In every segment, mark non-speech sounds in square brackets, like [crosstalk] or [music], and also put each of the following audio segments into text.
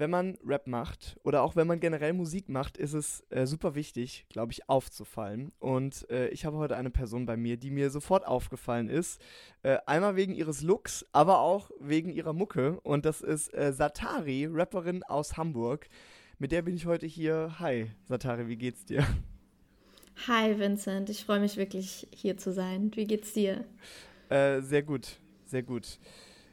wenn man Rap macht oder auch wenn man generell Musik macht, ist es äh, super wichtig, glaube ich, aufzufallen. Und äh, ich habe heute eine Person bei mir, die mir sofort aufgefallen ist. Äh, einmal wegen ihres Looks, aber auch wegen ihrer Mucke. Und das ist äh, Satari, Rapperin aus Hamburg. Mit der bin ich heute hier. Hi, Satari, wie geht's dir? Hi, Vincent. Ich freue mich wirklich, hier zu sein. Wie geht's dir? Äh, sehr gut, sehr gut.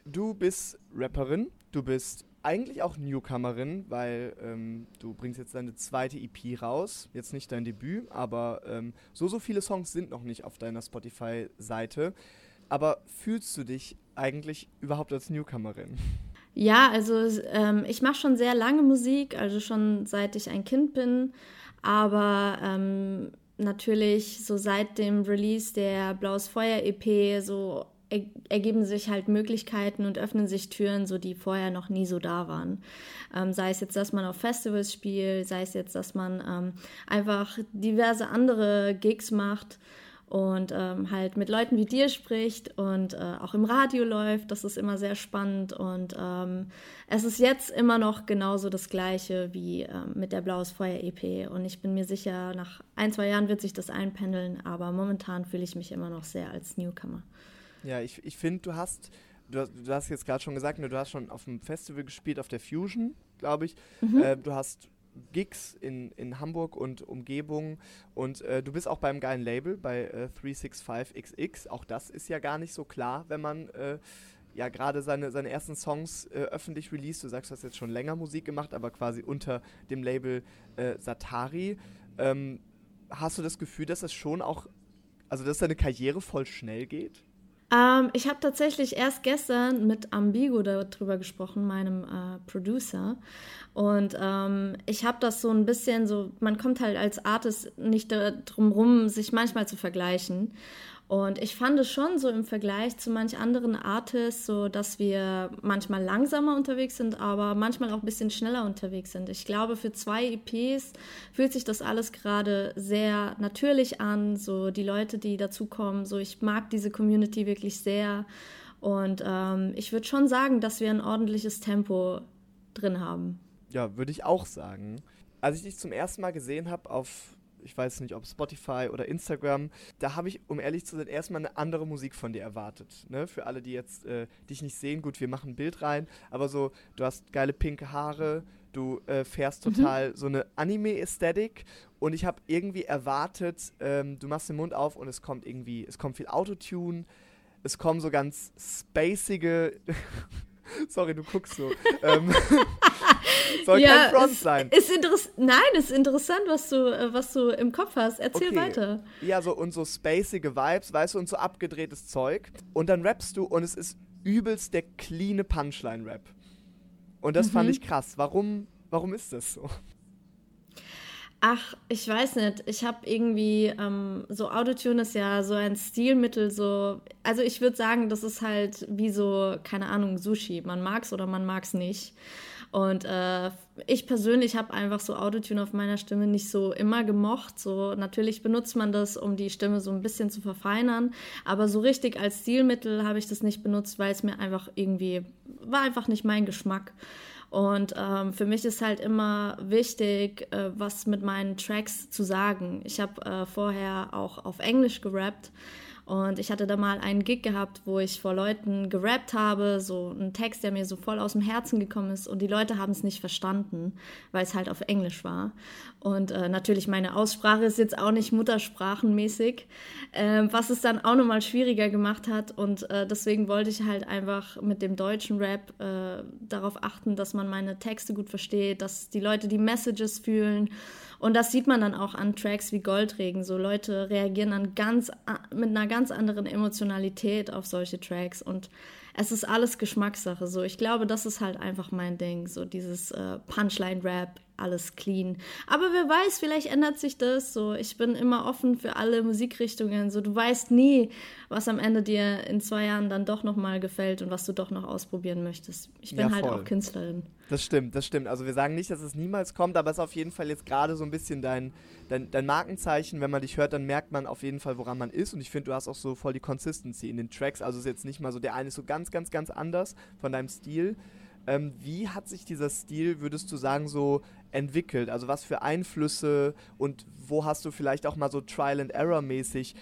Du bist Rapperin, du bist eigentlich auch Newcomerin, weil ähm, du bringst jetzt deine zweite EP raus. Jetzt nicht dein Debüt, aber ähm, so, so viele Songs sind noch nicht auf deiner Spotify-Seite. Aber fühlst du dich eigentlich überhaupt als Newcomerin? Ja, also ähm, ich mache schon sehr lange Musik, also schon seit ich ein Kind bin. Aber ähm, natürlich so seit dem Release der Blaues Feuer EP so ergeben sich halt Möglichkeiten und öffnen sich Türen, so die vorher noch nie so da waren. Ähm, sei es jetzt, dass man auf Festivals spielt, sei es jetzt, dass man ähm, einfach diverse andere Gigs macht und ähm, halt mit Leuten wie dir spricht und äh, auch im Radio läuft. Das ist immer sehr spannend und ähm, es ist jetzt immer noch genauso das Gleiche wie ähm, mit der Blaues Feuer EP und ich bin mir sicher, nach ein, zwei Jahren wird sich das einpendeln, aber momentan fühle ich mich immer noch sehr als Newcomer. Ja, ich, ich finde, du hast, du, du hast jetzt gerade schon gesagt, ne, du hast schon auf dem Festival gespielt, auf der Fusion, glaube ich. Mhm. Äh, du hast Gigs in, in Hamburg und Umgebung und äh, du bist auch beim geilen Label bei äh, 365XX. Auch das ist ja gar nicht so klar, wenn man äh, ja gerade seine, seine ersten Songs äh, öffentlich released. Du sagst, du hast jetzt schon länger Musik gemacht, aber quasi unter dem Label äh, Satari. Ähm, hast du das Gefühl, dass es schon auch, also dass deine Karriere voll schnell geht? Ähm, ich habe tatsächlich erst gestern mit Ambigo darüber gesprochen, meinem äh, Producer. Und ähm, ich habe das so ein bisschen so, man kommt halt als Artist nicht drum rum, sich manchmal zu vergleichen. Und ich fand es schon so im Vergleich zu manch anderen Artists, so dass wir manchmal langsamer unterwegs sind, aber manchmal auch ein bisschen schneller unterwegs sind. Ich glaube, für zwei EPs fühlt sich das alles gerade sehr natürlich an. So die Leute, die dazukommen, so ich mag diese Community wirklich sehr. Und ähm, ich würde schon sagen, dass wir ein ordentliches Tempo drin haben. Ja, würde ich auch sagen. Als ich dich zum ersten Mal gesehen habe auf ich weiß nicht, ob Spotify oder Instagram, da habe ich, um ehrlich zu sein, erstmal eine andere Musik von dir erwartet. Ne? Für alle, die jetzt äh, dich nicht sehen, gut, wir machen ein Bild rein, aber so, du hast geile pinke Haare, du äh, fährst mhm. total mhm. so eine Anime-Ästhetik und ich habe irgendwie erwartet, ähm, du machst den Mund auf und es kommt irgendwie, es kommt viel Autotune, es kommen so ganz spacige [laughs] [laughs] Sorry, du guckst so. ähm, [laughs] soll ja, kein Front es, sein. Ist Nein, es ist interessant, was du, äh, was du im Kopf hast. Erzähl okay. weiter. Ja, so und so spacige Vibes, weißt du, und so abgedrehtes Zeug. Und dann rappst du und es ist übelst der cleane Punchline-Rap. Und das mhm. fand ich krass. Warum, warum ist das so? Ach, ich weiß nicht. Ich habe irgendwie, ähm, so Autotune ist ja so ein Stilmittel, so, also ich würde sagen, das ist halt wie so, keine Ahnung, Sushi. Man mag es oder man mag es nicht. Und äh, ich persönlich habe einfach so Autotune auf meiner Stimme nicht so immer gemocht. So natürlich benutzt man das, um die Stimme so ein bisschen zu verfeinern, aber so richtig als Stilmittel habe ich das nicht benutzt, weil es mir einfach irgendwie war einfach nicht mein Geschmack. Und ähm, für mich ist halt immer wichtig, äh, was mit meinen Tracks zu sagen. Ich habe äh, vorher auch auf Englisch gerappt und ich hatte da mal einen Gig gehabt, wo ich vor Leuten gerappt habe, so ein Text, der mir so voll aus dem Herzen gekommen ist und die Leute haben es nicht verstanden, weil es halt auf Englisch war. Und äh, natürlich meine Aussprache ist jetzt auch nicht muttersprachenmäßig, äh, was es dann auch nochmal schwieriger gemacht hat. Und äh, deswegen wollte ich halt einfach mit dem deutschen Rap äh, darauf achten, dass man meine Texte gut versteht, dass die Leute die Messages fühlen und das sieht man dann auch an Tracks wie Goldregen. So Leute reagieren dann ganz mit einer ganz anderen Emotionalität auf solche Tracks und es ist alles Geschmackssache. So, ich glaube, das ist halt einfach mein Ding. So dieses äh, Punchline-Rap, alles clean. Aber wer weiß, vielleicht ändert sich das. So, ich bin immer offen für alle Musikrichtungen. So, du weißt nie, was am Ende dir in zwei Jahren dann doch noch mal gefällt und was du doch noch ausprobieren möchtest. Ich bin ja, halt auch Künstlerin. Das stimmt, das stimmt. Also wir sagen nicht, dass es niemals kommt, aber es ist auf jeden Fall jetzt gerade so ein bisschen dein, dein, dein Markenzeichen. Wenn man dich hört, dann merkt man auf jeden Fall, woran man ist. Und ich finde, du hast auch so voll die Consistency in den Tracks. Also es ist jetzt nicht mal so, der eine ist so ganz, ganz, ganz anders von deinem Stil. Ähm, wie hat sich dieser Stil, würdest du sagen, so entwickelt? Also was für Einflüsse und wo hast du vielleicht auch mal so Trial and Error mäßig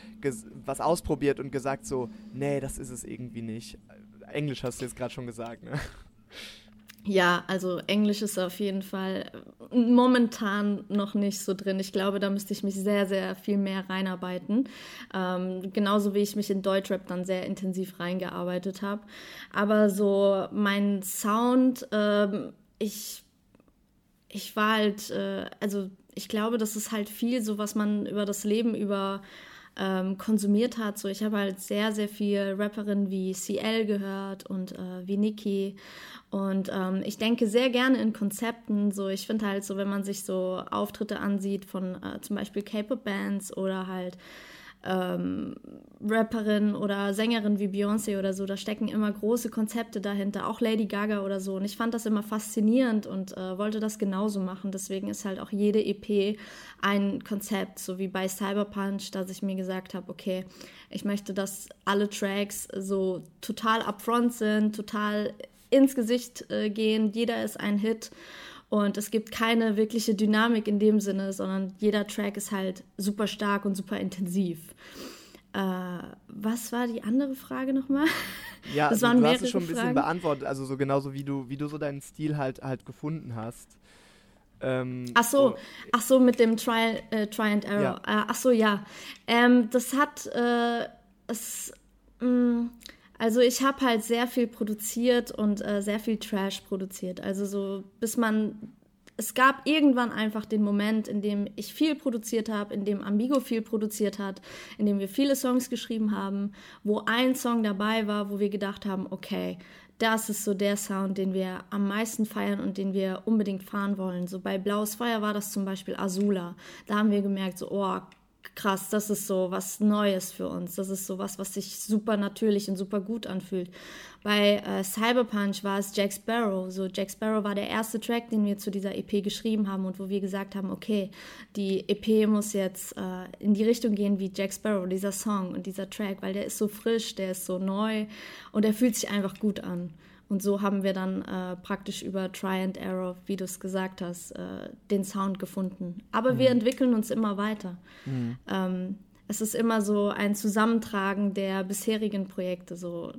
was ausprobiert und gesagt so, nee, das ist es irgendwie nicht. Englisch hast du jetzt gerade schon gesagt, ne? Ja, also Englisch ist auf jeden Fall momentan noch nicht so drin. Ich glaube, da müsste ich mich sehr, sehr viel mehr reinarbeiten. Ähm, genauso wie ich mich in Deutschrap dann sehr intensiv reingearbeitet habe. Aber so mein Sound, ähm, ich, ich war halt, äh, also ich glaube, das ist halt viel so, was man über das Leben über ähm, konsumiert hat. So, ich habe halt sehr, sehr viel Rapperinnen wie CL gehört und äh, wie Nicki. Und ähm, ich denke sehr gerne in Konzepten. So, ich finde halt so, wenn man sich so Auftritte ansieht von äh, zum Beispiel K-Pop-Bands oder halt ähm, Rapperin oder Sängerin wie Beyoncé oder so, da stecken immer große Konzepte dahinter, auch Lady Gaga oder so. Und ich fand das immer faszinierend und äh, wollte das genauso machen. Deswegen ist halt auch jede EP ein Konzept, so wie bei Cyberpunch, dass ich mir gesagt habe, okay, ich möchte, dass alle Tracks so total upfront sind, total ins Gesicht äh, gehen, jeder ist ein Hit. Und es gibt keine wirkliche Dynamik in dem Sinne, sondern jeder Track ist halt super stark und super intensiv. Äh, was war die andere Frage nochmal? Ja, das waren du hast es schon ein bisschen Fragen. beantwortet, also so genauso wie du, wie du so deinen Stil halt halt gefunden hast. Ähm, ach so, oh, ach so mit dem Try, äh, Try and Error. Ja. Äh, ach so, ja. Ähm, das hat äh, es. Mh, mm, also ich habe halt sehr viel produziert und äh, sehr viel Trash produziert. Also so, bis man, es gab irgendwann einfach den Moment, in dem ich viel produziert habe, in dem Amigo viel produziert hat, in dem wir viele Songs geschrieben haben, wo ein Song dabei war, wo wir gedacht haben, okay, das ist so der Sound, den wir am meisten feiern und den wir unbedingt fahren wollen. So bei Blaues Feuer war das zum Beispiel Azula. Da haben wir gemerkt, so, oh, krass, das ist so was Neues für uns. Das ist so was, was sich super natürlich und super gut anfühlt. Bei äh, Cyberpunch war es Jack Sparrow. So Jack Sparrow war der erste Track, den wir zu dieser EP geschrieben haben und wo wir gesagt haben, okay, die EP muss jetzt äh, in die Richtung gehen wie Jack Sparrow, dieser Song und dieser Track, weil der ist so frisch, der ist so neu und der fühlt sich einfach gut an. Und so haben wir dann äh, praktisch über Try and Error, wie du es gesagt hast, äh, den Sound gefunden. Aber mhm. wir entwickeln uns immer weiter. Mhm. Ähm, es ist immer so ein Zusammentragen der bisherigen Projekte so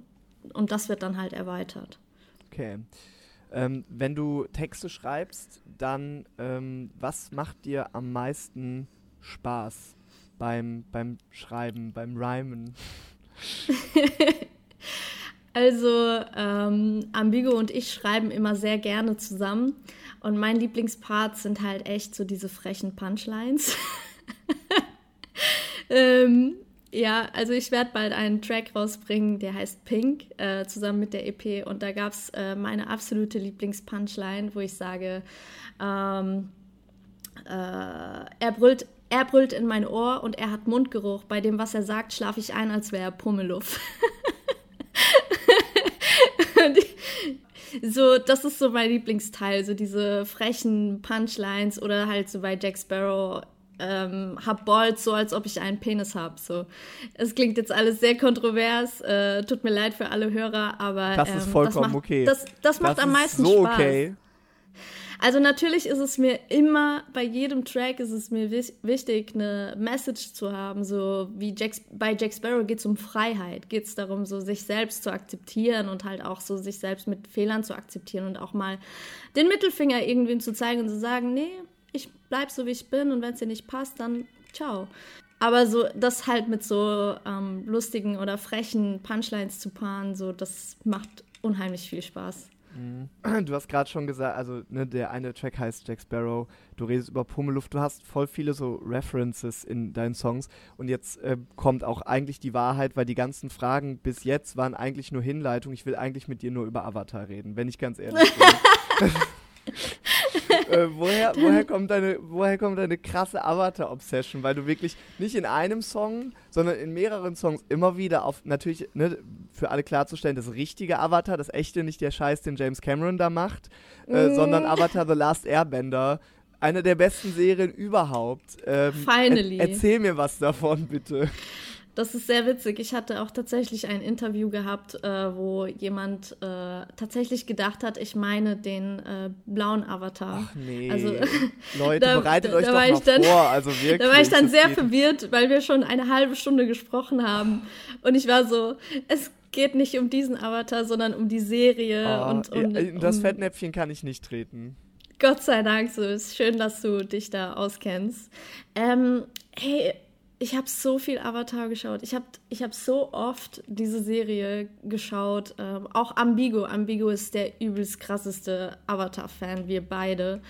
und das wird dann halt erweitert. Okay. Ähm, wenn du Texte schreibst, dann ähm, was macht dir am meisten Spaß beim, beim Schreiben, beim Rhymen? [laughs] Also ähm, Ambigo und ich schreiben immer sehr gerne zusammen. Und mein Lieblingspart sind halt echt so diese frechen Punchlines. [laughs] ähm, ja, also ich werde bald einen Track rausbringen, der heißt Pink, äh, zusammen mit der EP. Und da gab es äh, meine absolute Lieblingspunchline, wo ich sage, ähm, äh, er brüllt er brüllt in mein Ohr und er hat Mundgeruch. Bei dem, was er sagt, schlafe ich ein, als wäre er Pummeluff. [laughs] so, das ist so mein Lieblingsteil, so diese frechen Punchlines oder halt so bei Jack Sparrow ähm, hab Balls so, als ob ich einen Penis hab. So, es klingt jetzt alles sehr kontrovers. Äh, tut mir leid für alle Hörer, aber das ist vollkommen ähm, das macht, okay. Das, das macht das am meisten so Spaß. Okay. Also natürlich ist es mir immer, bei jedem Track ist es mir wichtig, eine Message zu haben. So wie Jack, bei Jack Sparrow geht es um Freiheit, geht es darum, so sich selbst zu akzeptieren und halt auch so sich selbst mit Fehlern zu akzeptieren und auch mal den Mittelfinger irgendwem zu zeigen und zu sagen, nee, ich bleib so wie ich bin und wenn es dir nicht passt, dann ciao. Aber so das halt mit so ähm, lustigen oder frechen Punchlines zu paaren, so das macht unheimlich viel Spaß. Du hast gerade schon gesagt, also ne, der eine Track heißt Jack Sparrow, du redest über Pummeluft, du hast voll viele so References in deinen Songs und jetzt äh, kommt auch eigentlich die Wahrheit, weil die ganzen Fragen bis jetzt waren eigentlich nur Hinleitung. Ich will eigentlich mit dir nur über Avatar reden, wenn ich ganz ehrlich bin. [laughs] [laughs] äh, woher, woher, kommt deine, woher kommt deine krasse Avatar-Obsession? Weil du wirklich nicht in einem Song, sondern in mehreren Songs immer wieder auf, natürlich, ne, für alle klarzustellen, das richtige Avatar, das echte, nicht der Scheiß, den James Cameron da macht, äh, mm. sondern Avatar The Last Airbender. Eine der besten Serien überhaupt. Ähm, Finally. Er, erzähl mir was davon, bitte. Das ist sehr witzig. Ich hatte auch tatsächlich ein Interview gehabt, äh, wo jemand äh, tatsächlich gedacht hat, ich meine den äh, blauen Avatar. Ach nee. Also, [laughs] Leute, da, bereitet da, euch da doch mal dann, vor. Also wirklich, [laughs] da war ich dann sehr verwirrt, weil wir schon eine halbe Stunde gesprochen haben. Und ich war so, es geht nicht um diesen Avatar, sondern um die Serie. Oh, und, und in das Fettnäpfchen kann ich nicht treten. Gott sei Dank, so ist schön, dass du dich da auskennst. Ähm, hey, ich habe so viel Avatar geschaut. Ich habe ich hab so oft diese Serie geschaut. Ähm, auch Ambigo. Ambigo ist der übelst krasseste Avatar-Fan, wir beide.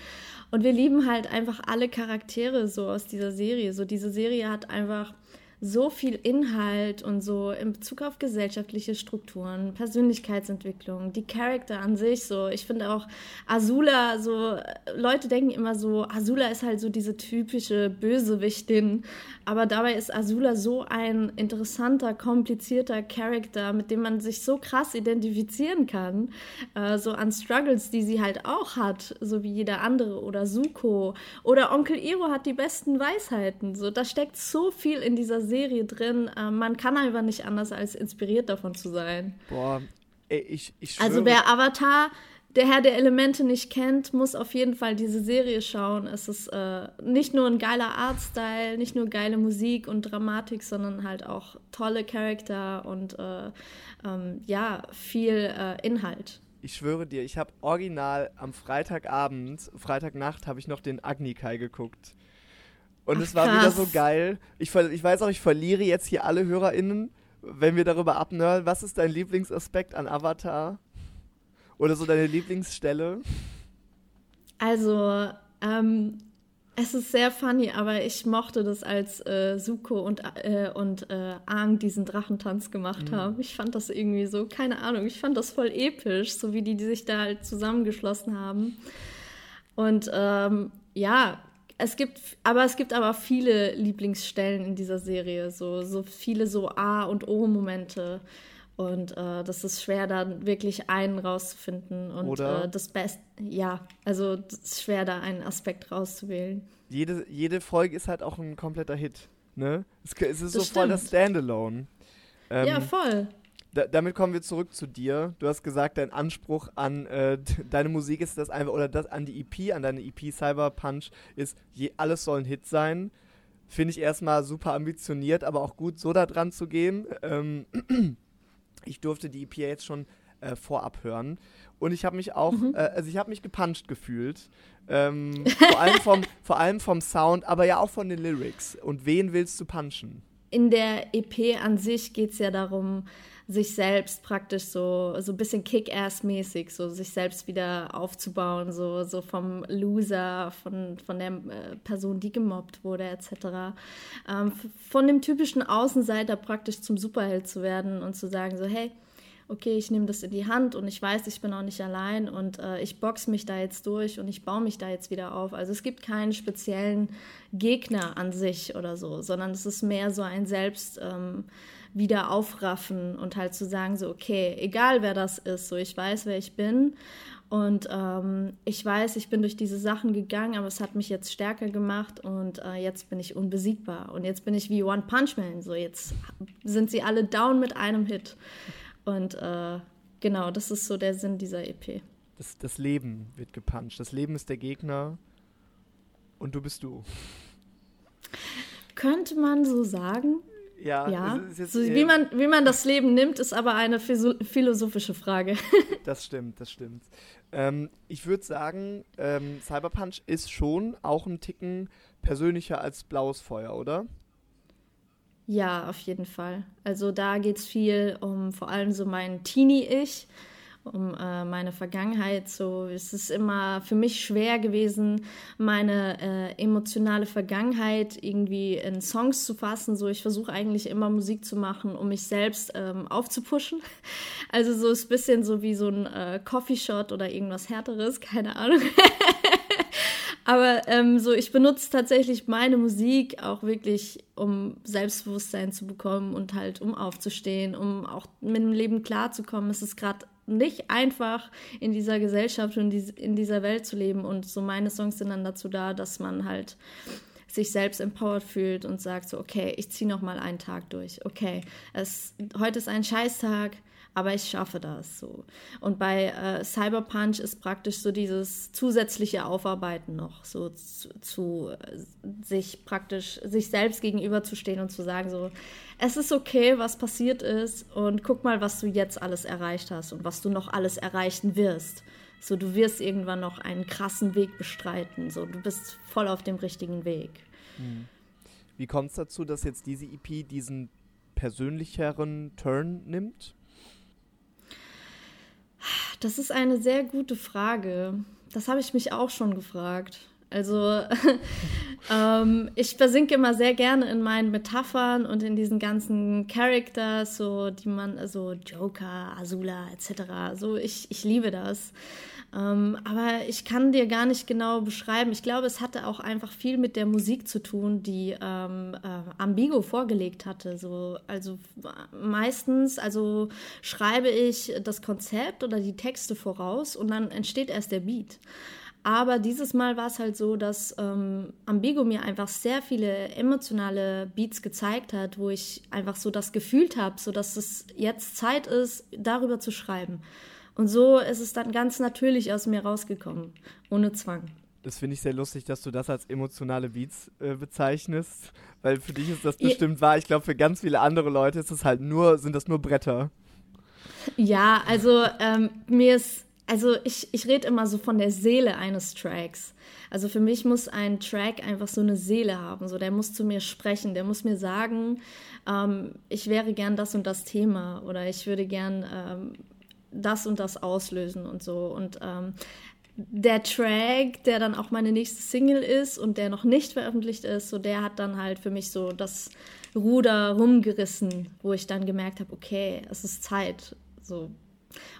Und wir lieben halt einfach alle Charaktere so aus dieser Serie. So diese Serie hat einfach so viel Inhalt und so in Bezug auf gesellschaftliche Strukturen, Persönlichkeitsentwicklung, die Charakter an sich so. Ich finde auch Azula so, Leute denken immer so, Azula ist halt so diese typische Bösewichtin, aber dabei ist Azula so ein interessanter, komplizierter Charakter, mit dem man sich so krass identifizieren kann, äh, so an Struggles, die sie halt auch hat, so wie jeder andere oder Suko oder Onkel Iro hat die besten Weisheiten, so. Da steckt so viel in dieser Serie drin. Äh, man kann einfach nicht anders, als inspiriert davon zu sein. Boah, ey, ich, ich Also wer Avatar, der Herr der Elemente nicht kennt, muss auf jeden Fall diese Serie schauen. Es ist äh, nicht nur ein geiler Artstyle, nicht nur geile Musik und Dramatik, sondern halt auch tolle Charakter und äh, ähm, ja, viel äh, Inhalt ich schwöre dir, ich habe original am Freitagabend, Freitagnacht habe ich noch den Agni Kai geguckt. Und es war krass. wieder so geil. Ich, ich weiß auch, ich verliere jetzt hier alle HörerInnen, wenn wir darüber abnörden. Was ist dein Lieblingsaspekt an Avatar? Oder so deine Lieblingsstelle? Also, ähm, es ist sehr funny, aber ich mochte das, als äh, Suko und, äh, und äh, Aang diesen Drachentanz gemacht mhm. haben. Ich fand das irgendwie so, keine Ahnung, ich fand das voll episch, so wie die, die sich da halt zusammengeschlossen haben. Und ähm, ja, es gibt, aber es gibt aber viele Lieblingsstellen in dieser Serie, so, so viele so A- und O-Momente. Und äh, das ist schwer, da wirklich einen rauszufinden. Und Oder äh, das Beste, ja, also es ist schwer, da einen Aspekt rauszuwählen. Jede, jede Folge ist halt auch ein kompletter Hit. Ne? Es, es ist das so stimmt. voll das Standalone. Ähm, ja, voll da, damit kommen wir zurück zu dir. Du hast gesagt, dein Anspruch an äh, deine Musik ist das einfach, oder das an die EP, an deine EP Cyberpunch ist, je, alles soll ein Hit sein. Finde ich erstmal super ambitioniert, aber auch gut, so da dran zu gehen. Ähm, [clears throat] ich durfte die EP jetzt schon äh, vorab hören. Und ich habe mich auch, mhm. äh, also ich habe mich gepuncht gefühlt. Ähm, vor, allem vom, [laughs] vor allem vom Sound, aber ja auch von den Lyrics. Und wen willst du punchen? In der EP an sich geht es ja darum, sich selbst praktisch so, so ein bisschen Kick-Ass-mäßig, so sich selbst wieder aufzubauen, so, so vom Loser, von, von der äh, Person, die gemobbt wurde, etc. Ähm, von dem typischen Außenseiter praktisch zum Superheld zu werden und zu sagen, so, hey, okay, ich nehme das in die Hand und ich weiß, ich bin auch nicht allein und äh, ich box mich da jetzt durch und ich baue mich da jetzt wieder auf. Also es gibt keinen speziellen Gegner an sich oder so, sondern es ist mehr so ein Selbst. Ähm, wieder aufraffen und halt zu sagen, so, okay, egal wer das ist, so, ich weiß, wer ich bin und ähm, ich weiß, ich bin durch diese Sachen gegangen, aber es hat mich jetzt stärker gemacht und äh, jetzt bin ich unbesiegbar und jetzt bin ich wie One Punch Man, so, jetzt sind sie alle down mit einem Hit und äh, genau, das ist so der Sinn dieser EP. Das, das Leben wird gepuncht, das Leben ist der Gegner und du bist du. Könnte man so sagen. Ja, ja. Jetzt, so, wie, man, wie man das Leben nimmt, ist aber eine philosophische Frage. [laughs] das stimmt, das stimmt. Ähm, ich würde sagen, ähm, Cyberpunch ist schon auch ein Ticken persönlicher als Blaues Feuer, oder? Ja, auf jeden Fall. Also da geht es viel um vor allem so mein Teenie-Ich um äh, meine Vergangenheit. So, es ist immer für mich schwer gewesen, meine äh, emotionale Vergangenheit irgendwie in Songs zu fassen. So, ich versuche eigentlich immer Musik zu machen, um mich selbst ähm, aufzupuschen. [laughs] Also so ist ein bisschen so wie so ein äh, Coffee-Shot oder irgendwas härteres, [laughs] keine Ahnung. [laughs] Aber ähm, so, ich benutze tatsächlich meine Musik auch wirklich, um Selbstbewusstsein zu bekommen und halt um aufzustehen, um auch mit dem Leben klarzukommen. Es ist gerade nicht einfach in dieser Gesellschaft und in dieser Welt zu leben. Und so meine Songs sind dann dazu da, dass man halt sich selbst empowered fühlt und sagt so, okay, ich ziehe noch mal einen Tag durch. Okay, es, heute ist ein Scheißtag, aber ich schaffe das so. Und bei äh, Cyberpunch ist praktisch so dieses zusätzliche Aufarbeiten noch, so zu, zu äh, sich praktisch sich selbst gegenüberzustehen und zu sagen so, es ist okay, was passiert ist und guck mal, was du jetzt alles erreicht hast und was du noch alles erreichen wirst. So, du wirst irgendwann noch einen krassen Weg bestreiten. So, du bist voll auf dem richtigen Weg. Hm. Wie kommt es dazu, dass jetzt diese EP diesen persönlicheren Turn nimmt? Das ist eine sehr gute Frage. Das habe ich mich auch schon gefragt. Also [laughs] ähm, ich versinke immer sehr gerne in meinen Metaphern und in diesen ganzen Characters, so die man, also Joker, Azula etc. So ich, ich liebe das. Ähm, aber ich kann dir gar nicht genau beschreiben. Ich glaube, es hatte auch einfach viel mit der Musik zu tun, die ähm, äh, Ambigo vorgelegt hatte. So, also meistens, also schreibe ich das Konzept oder die Texte voraus und dann entsteht erst der Beat. Aber dieses Mal war es halt so, dass ähm, Ambigo mir einfach sehr viele emotionale Beats gezeigt hat, wo ich einfach so das gefühlt habe, so dass es jetzt Zeit ist, darüber zu schreiben. Und so ist es dann ganz natürlich aus mir rausgekommen, ohne Zwang. Das finde ich sehr lustig, dass du das als emotionale Beats äh, bezeichnest, weil für dich ist das bestimmt ja. wahr. Ich glaube, für ganz viele andere Leute ist das halt nur, sind das nur Bretter. Ja, also ähm, mir ist, also ich, ich rede immer so von der Seele eines Tracks. Also für mich muss ein Track einfach so eine Seele haben, so der muss zu mir sprechen, der muss mir sagen, ähm, ich wäre gern das und das Thema oder ich würde gern ähm, das und das auslösen und so. Und ähm, der Track, der dann auch meine nächste Single ist und der noch nicht veröffentlicht ist, so der hat dann halt für mich so das Ruder rumgerissen, wo ich dann gemerkt habe, okay, es ist Zeit. So.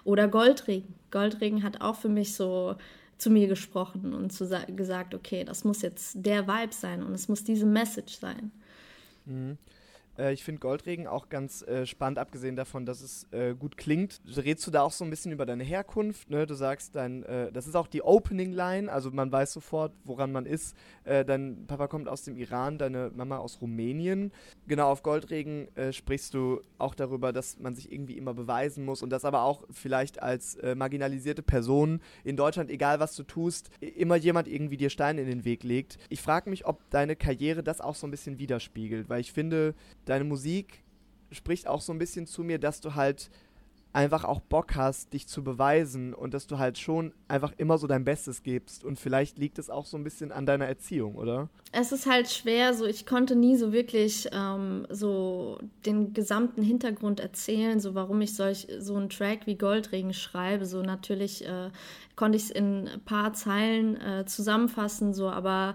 Oder Goldregen. Goldregen hat auch für mich so zu mir gesprochen und zu gesagt, okay, das muss jetzt der Vibe sein und es muss diese Message sein. Mhm. Äh, ich finde Goldregen auch ganz äh, spannend, abgesehen davon, dass es äh, gut klingt. Redest du da auch so ein bisschen über deine Herkunft? Ne? Du sagst dein, äh, das ist auch die Opening Line, also man weiß sofort, woran man ist. Äh, dein Papa kommt aus dem Iran, deine Mama aus Rumänien. Genau, auf Goldregen äh, sprichst du auch darüber, dass man sich irgendwie immer beweisen muss und dass aber auch vielleicht als marginalisierte Person in Deutschland, egal was du tust, immer jemand irgendwie dir Steine in den Weg legt. Ich frage mich, ob deine Karriere das auch so ein bisschen widerspiegelt, weil ich finde, deine Musik spricht auch so ein bisschen zu mir, dass du halt einfach auch Bock hast, dich zu beweisen und dass du halt schon einfach immer so dein Bestes gibst. Und vielleicht liegt es auch so ein bisschen an deiner Erziehung, oder? Es ist halt schwer, so ich konnte nie so wirklich ähm, so den gesamten Hintergrund erzählen, so warum ich solch so einen Track wie Goldregen schreibe. So natürlich äh, konnte ich es in ein paar Zeilen äh, zusammenfassen, so aber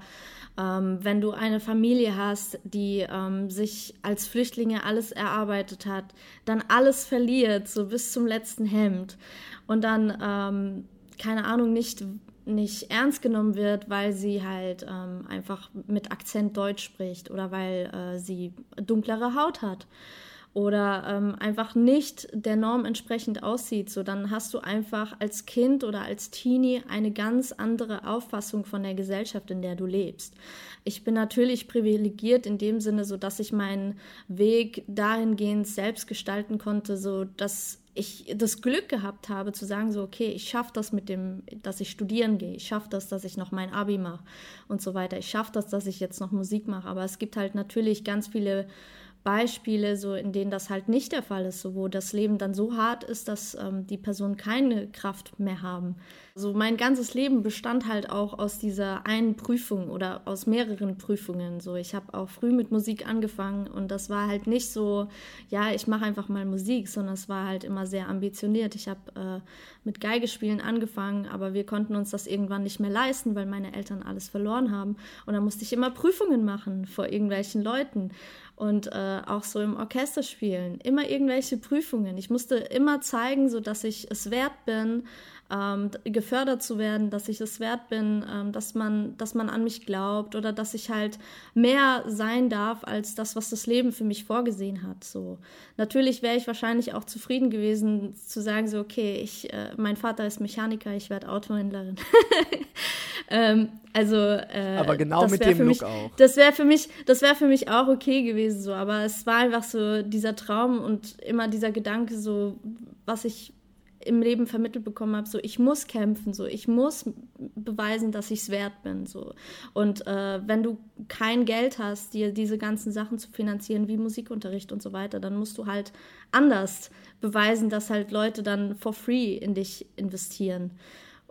ähm, wenn du eine Familie hast, die ähm, sich als Flüchtlinge alles erarbeitet hat, dann alles verliert, so bis zum letzten Hemd. Und dann, ähm, keine Ahnung, nicht, nicht ernst genommen wird, weil sie halt ähm, einfach mit Akzent Deutsch spricht oder weil äh, sie dunklere Haut hat oder ähm, einfach nicht der Norm entsprechend aussieht, so dann hast du einfach als Kind oder als Teenie eine ganz andere Auffassung von der Gesellschaft, in der du lebst. Ich bin natürlich privilegiert in dem Sinne, so dass ich meinen Weg dahingehend selbst gestalten konnte, so dass ich das Glück gehabt habe zu sagen, so, okay, ich schaffe das mit dem, dass ich studieren gehe, ich schaffe das, dass ich noch mein Abi mache und so weiter, ich schaffe das, dass ich jetzt noch Musik mache, aber es gibt halt natürlich ganz viele Beispiele, so in denen das halt nicht der Fall ist, so wo das Leben dann so hart ist, dass ähm, die Personen keine Kraft mehr haben. So mein ganzes Leben bestand halt auch aus dieser einen Prüfung oder aus mehreren Prüfungen. So ich habe auch früh mit Musik angefangen und das war halt nicht so, ja ich mache einfach mal Musik, sondern es war halt immer sehr ambitioniert. Ich habe äh, mit Geigespielen angefangen, aber wir konnten uns das irgendwann nicht mehr leisten, weil meine Eltern alles verloren haben und dann musste ich immer Prüfungen machen vor irgendwelchen Leuten und äh, auch so im Orchester spielen, immer irgendwelche Prüfungen. Ich musste immer zeigen, so dass ich es wert bin, ähm, gefördert zu werden, dass ich es wert bin, ähm, dass man, dass man an mich glaubt oder dass ich halt mehr sein darf als das, was das Leben für mich vorgesehen hat. So natürlich wäre ich wahrscheinlich auch zufrieden gewesen zu sagen so okay, ich, äh, mein Vater ist Mechaniker, ich werde Autohändlerin. [laughs] ähm, Also, äh, aber genau mit dem mich, Look auch. Das wäre für mich, das wäre für mich auch okay gewesen, so. Aber es war einfach so dieser Traum und immer dieser Gedanke, so was ich im Leben vermittelt bekommen habe, so ich muss kämpfen, so ich muss beweisen, dass ich es wert bin, so und äh, wenn du kein Geld hast, dir diese ganzen Sachen zu finanzieren, wie Musikunterricht und so weiter, dann musst du halt anders beweisen, dass halt Leute dann for free in dich investieren.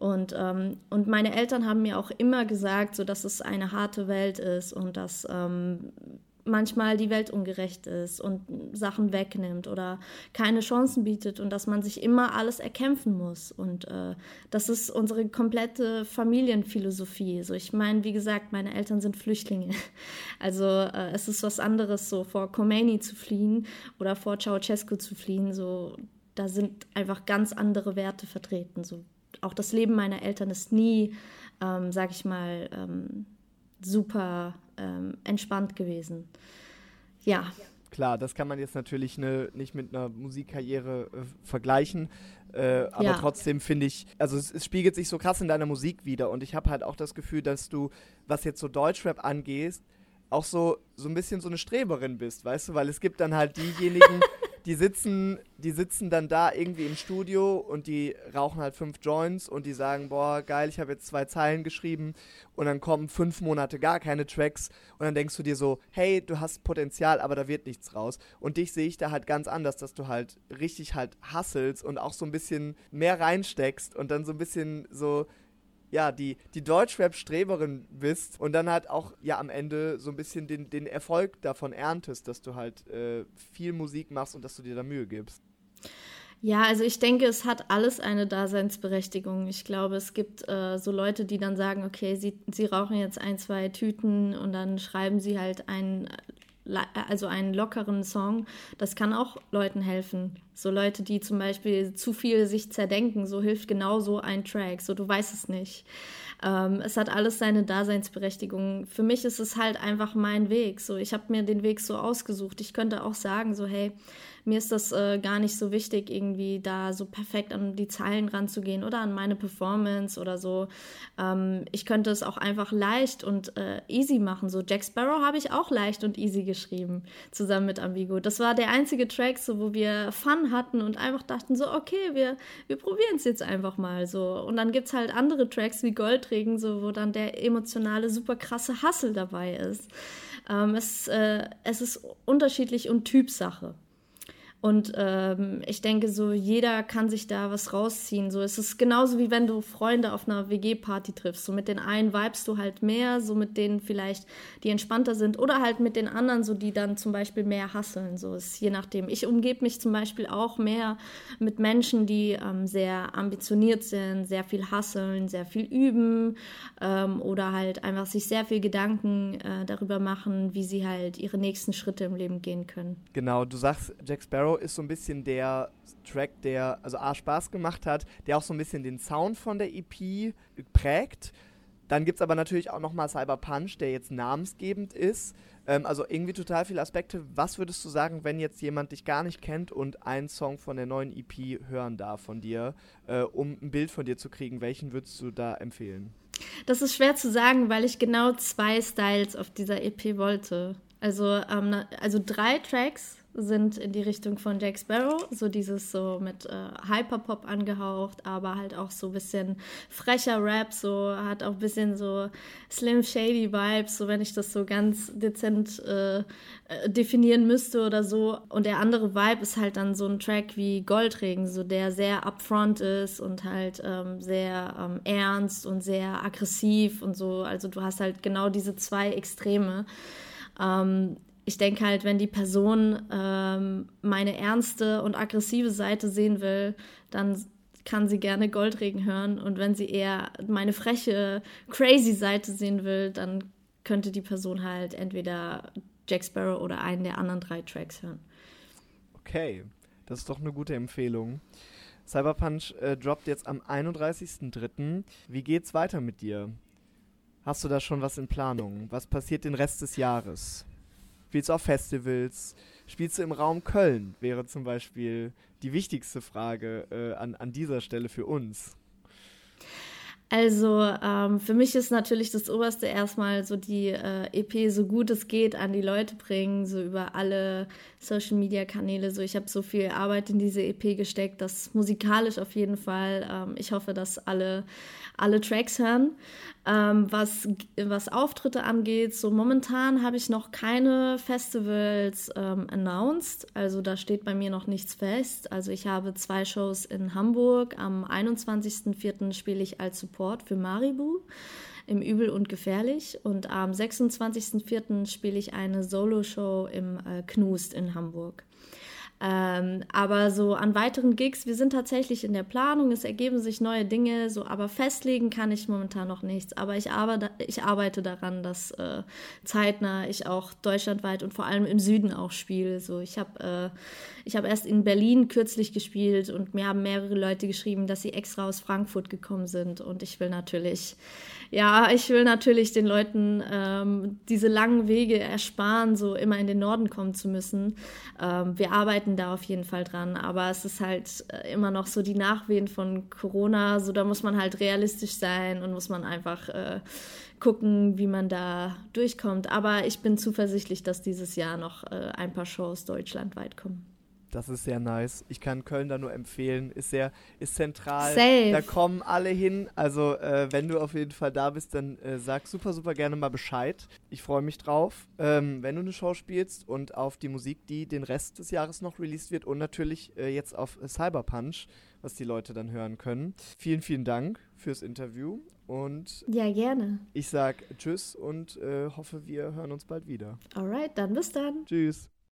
Und, ähm, und meine Eltern haben mir auch immer gesagt, so dass es eine harte Welt ist und dass ähm, manchmal die Welt ungerecht ist und Sachen wegnimmt oder keine Chancen bietet und dass man sich immer alles erkämpfen muss. Und äh, das ist unsere komplette Familienphilosophie. Also ich meine, wie gesagt, meine Eltern sind Flüchtlinge. [laughs] Also äh, es ist was anderes, so vor Khomeini zu fliehen oder vor Ceausescu zu fliehen. So, da sind einfach ganz andere Werte vertreten. So, auch das Leben meiner Eltern ist nie, ähm, sag ich mal, ähm, super ähm, entspannt gewesen. Ja. Klar, das kann man jetzt natürlich ne, nicht mit einer Musikkarriere äh, vergleichen. Äh, aber ja. trotzdem finde ich, also es, es, spiegelt sich so krass in deiner Musik wieder. Und ich habe halt auch das Gefühl, dass du, was jetzt so Deutschrap angeht, auch so, so ein bisschen so eine Streberin bist, weißt du? Weil es gibt dann halt diejenigen, [laughs] die sitzen, die sitzen dann da irgendwie im Studio und die rauchen halt fünf Joints und die sagen, boah, geil, ich habe jetzt zwei Zeilen geschrieben und dann kommen fünf Monate gar keine Tracks und dann denkst du dir so, hey, du hast Potenzial, aber da wird nichts raus. Und dich sehe ich da halt ganz anders, dass du halt richtig halt hasselst und auch so ein bisschen mehr reinsteckst und dann so ein bisschen so ja, die, die Deutschrap-Streberin bist und dann halt auch ja am Ende so ein bisschen den, den Erfolg davon erntest, dass du halt äh, viel Musik machst und dass du dir da Mühe gibst. Ja, also ich denke, es hat alles eine Daseinsberechtigung. Ich glaube, es gibt äh, so Leute, die dann sagen, okay, sie, sie rauchen jetzt ein, zwei Tüten und dann schreiben sie halt einen also einen lockeren Song, das kann auch Leuten helfen. So Leute, die zum Beispiel zu viel sich zerdenken, so hilft genau so ein Track. So, du weißt es nicht. Ähm, es hat alles seine Daseinsberechtigung. Für mich ist es halt einfach mein Weg. So, ich habe mir den Weg so ausgesucht. Ich könnte auch sagen, so, hey, mir ist das äh, gar nicht so wichtig, irgendwie da so perfekt an die Zeilen ranzugehen oder an meine Performance oder so. Ähm, ich könnte es auch einfach leicht und äh, easy machen. So Jack Sparrow habe ich auch leicht und easy geschrieben, zusammen mit Ambigo. Das war der einzige Track, so, wo wir Fun hatten und einfach dachten so, okay, wir, wir probieren es jetzt einfach mal so. Und dann gibt es halt andere Tracks wie Goldregen, so, wo dann der emotionale, super krasse Hassel dabei ist. Ähm, es, äh, es ist unterschiedlich und Typsache. Und ähm, ich denke, so jeder kann sich da was rausziehen. So es ist genauso wie wenn du Freunde auf einer WG-Party triffst. So mit den einen vibest du halt mehr, so mit denen vielleicht, die entspannter sind, oder halt mit den anderen, so die dann zum Beispiel mehr hasseln. So ist je nachdem. Ich umgebe mich zum Beispiel auch mehr mit Menschen, die ähm, sehr ambitioniert sind, sehr viel hasseln, sehr viel üben ähm, oder halt einfach sich sehr viel Gedanken äh, darüber machen, wie sie halt ihre nächsten Schritte im Leben gehen können. Genau, du sagst Jack Sparrow ist so ein bisschen der Track, der also A Spaß gemacht hat, der auch so ein bisschen den Sound von der EP prägt. Dann gibt es aber natürlich auch nochmal Cyber Punch, der jetzt namensgebend ist. Ähm, also irgendwie total viele Aspekte. Was würdest du sagen, wenn jetzt jemand dich gar nicht kennt und einen Song von der neuen EP hören darf von dir, äh, um ein Bild von dir zu kriegen? Welchen würdest du da empfehlen? Das ist schwer zu sagen, weil ich genau zwei Styles auf dieser EP wollte. Also, ähm, also drei Tracks sind in die Richtung von Jack Sparrow, so dieses so mit äh, Hyperpop angehaucht, aber halt auch so ein bisschen frecher Rap, so hat auch ein bisschen so Slim Shady Vibes, so wenn ich das so ganz dezent äh, äh, definieren müsste oder so. Und der andere Vibe ist halt dann so ein Track wie Goldregen, so der sehr upfront ist und halt ähm, sehr ähm, ernst und sehr aggressiv und so. Also du hast halt genau diese zwei Extreme. Ähm, ich denke halt, wenn die Person ähm, meine ernste und aggressive Seite sehen will, dann kann sie gerne Goldregen hören. Und wenn sie eher meine freche, crazy Seite sehen will, dann könnte die Person halt entweder Jack Sparrow oder einen der anderen drei Tracks hören. Okay, das ist doch eine gute Empfehlung. Cyberpunch äh, droppt jetzt am 31.03. Wie geht's weiter mit dir? Hast du da schon was in Planung? Was passiert den Rest des Jahres? Spielst du auf Festivals? Spielst du im Raum Köln? Wäre zum Beispiel die wichtigste Frage äh, an, an dieser Stelle für uns. Also ähm, für mich ist natürlich das Oberste erstmal so die äh, EP so gut es geht an die Leute bringen, so über alle Social-Media-Kanäle. So ich habe so viel Arbeit in diese EP gesteckt, das musikalisch auf jeden Fall. Ähm, ich hoffe, dass alle alle Tracks hören. Ähm, was, was Auftritte angeht, so momentan habe ich noch keine Festivals ähm, announced. Also da steht bei mir noch nichts fest. Also ich habe zwei Shows in Hamburg. Am 21.04. spiele ich als Support für Maribu im Übel und Gefährlich. Und am 26.04. spiele ich eine Solo-Show im äh, Knust in Hamburg. Ähm, aber so an weiteren Gigs, wir sind tatsächlich in der Planung, es ergeben sich neue Dinge, so, aber festlegen kann ich momentan noch nichts. Aber ich arbeite, ich arbeite daran, dass äh, zeitnah ich auch deutschlandweit und vor allem im Süden auch spiele. So, ich habe äh, hab erst in Berlin kürzlich gespielt und mir haben mehrere Leute geschrieben, dass sie extra aus Frankfurt gekommen sind. Und ich will natürlich ja, ich will natürlich den Leuten ähm, diese langen Wege ersparen, so immer in den Norden kommen zu müssen. Ähm, wir arbeiten da auf jeden Fall dran, aber es ist halt äh, immer noch so die Nachwehen von Corona, so da muss man halt realistisch sein und muss man einfach äh, gucken, wie man da durchkommt. Aber ich bin zuversichtlich, dass dieses Jahr noch äh, ein paar Shows deutschlandweit kommen. Das ist sehr nice. Ich kann Köln da nur empfehlen. Ist sehr, ist zentral. Safe. Da kommen alle hin. Also, äh, wenn du auf jeden Fall da bist, dann äh, sag super, super gerne mal Bescheid. Ich freue mich drauf, ähm, wenn du eine Show spielst und auf die Musik, die den Rest des Jahres noch released wird und natürlich äh, jetzt auf Cyberpunch, was die Leute dann hören können. Vielen, vielen Dank fürs Interview und ja, gerne. Ich sag Tschüss und äh, hoffe, wir hören uns bald wieder. Alright, dann bis dann. Tschüss.